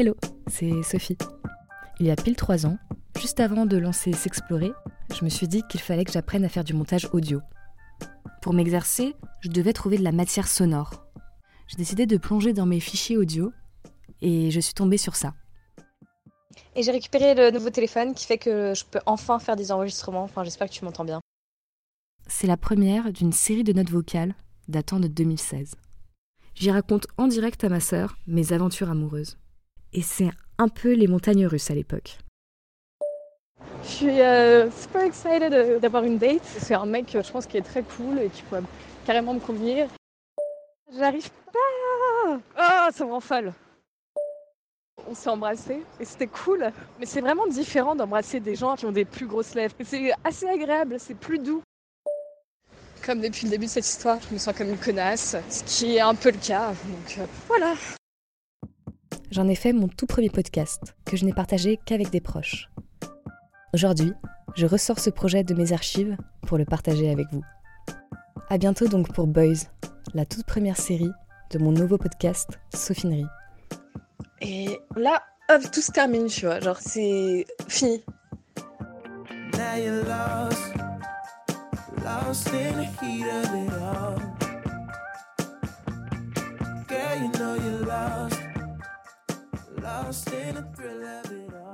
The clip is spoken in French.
Hello, c'est Sophie. Il y a pile trois ans, juste avant de lancer S'explorer, je me suis dit qu'il fallait que j'apprenne à faire du montage audio. Pour m'exercer, je devais trouver de la matière sonore. J'ai décidé de plonger dans mes fichiers audio et je suis tombée sur ça. Et j'ai récupéré le nouveau téléphone qui fait que je peux enfin faire des enregistrements. Enfin, j'espère que tu m'entends bien. C'est la première d'une série de notes vocales datant de 2016. J'y raconte en direct à ma sœur mes aventures amoureuses. Et c'est un peu les montagnes russes à l'époque. Je suis euh, super excited euh, d'avoir une date. C'est un mec, je pense, qui est très cool et qui pourrait carrément me convenir. J'arrive pas Ah, ça me rend folle On s'est embrassé et c'était cool. Mais c'est vraiment différent d'embrasser des gens qui ont des plus grosses lèvres. C'est assez agréable, c'est plus doux. Comme depuis le début de cette histoire, je me sens comme une connasse, ce qui est un peu le cas. Donc euh, voilà. J'en ai fait mon tout premier podcast, que je n'ai partagé qu'avec des proches. Aujourd'hui, je ressors ce projet de mes archives pour le partager avec vous. À bientôt donc pour Boys, la toute première série de mon nouveau podcast Sophinerie. Et là, hop, tout se termine, tu vois. Genre, c'est fini. Now you're lost, lost in the heat of it all. Girl, you know you're lost, lost in the thrill of it all.